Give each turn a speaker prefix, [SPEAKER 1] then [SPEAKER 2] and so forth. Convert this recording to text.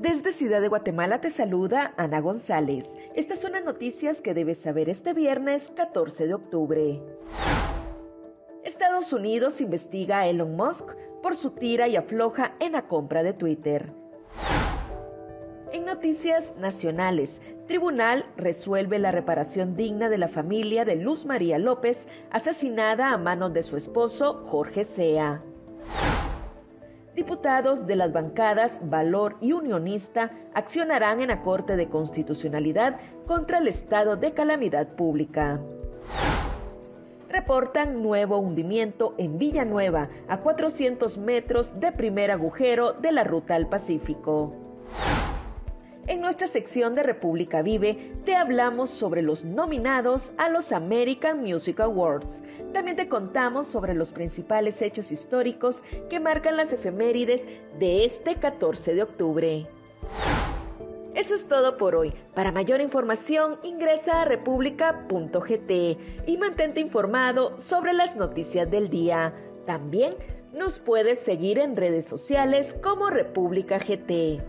[SPEAKER 1] Desde Ciudad de Guatemala te saluda Ana González. Estas son las noticias que debes saber este viernes 14 de octubre. Estados Unidos investiga a Elon Musk por su tira y afloja en la compra de Twitter. En noticias nacionales, Tribunal resuelve la reparación digna de la familia de Luz María López, asesinada a manos de su esposo Jorge Sea. Diputados de las bancadas Valor y Unionista accionarán en la Corte de Constitucionalidad contra el estado de calamidad pública. Reportan nuevo hundimiento en Villanueva, a 400 metros de primer agujero de la ruta al Pacífico. En nuestra sección de República Vive te hablamos sobre los nominados a los American Music Awards. También te contamos sobre los principales hechos históricos que marcan las efemérides de este 14 de octubre. Eso es todo por hoy. Para mayor información ingresa a república.gt y mantente informado sobre las noticias del día. También nos puedes seguir en redes sociales como República GT.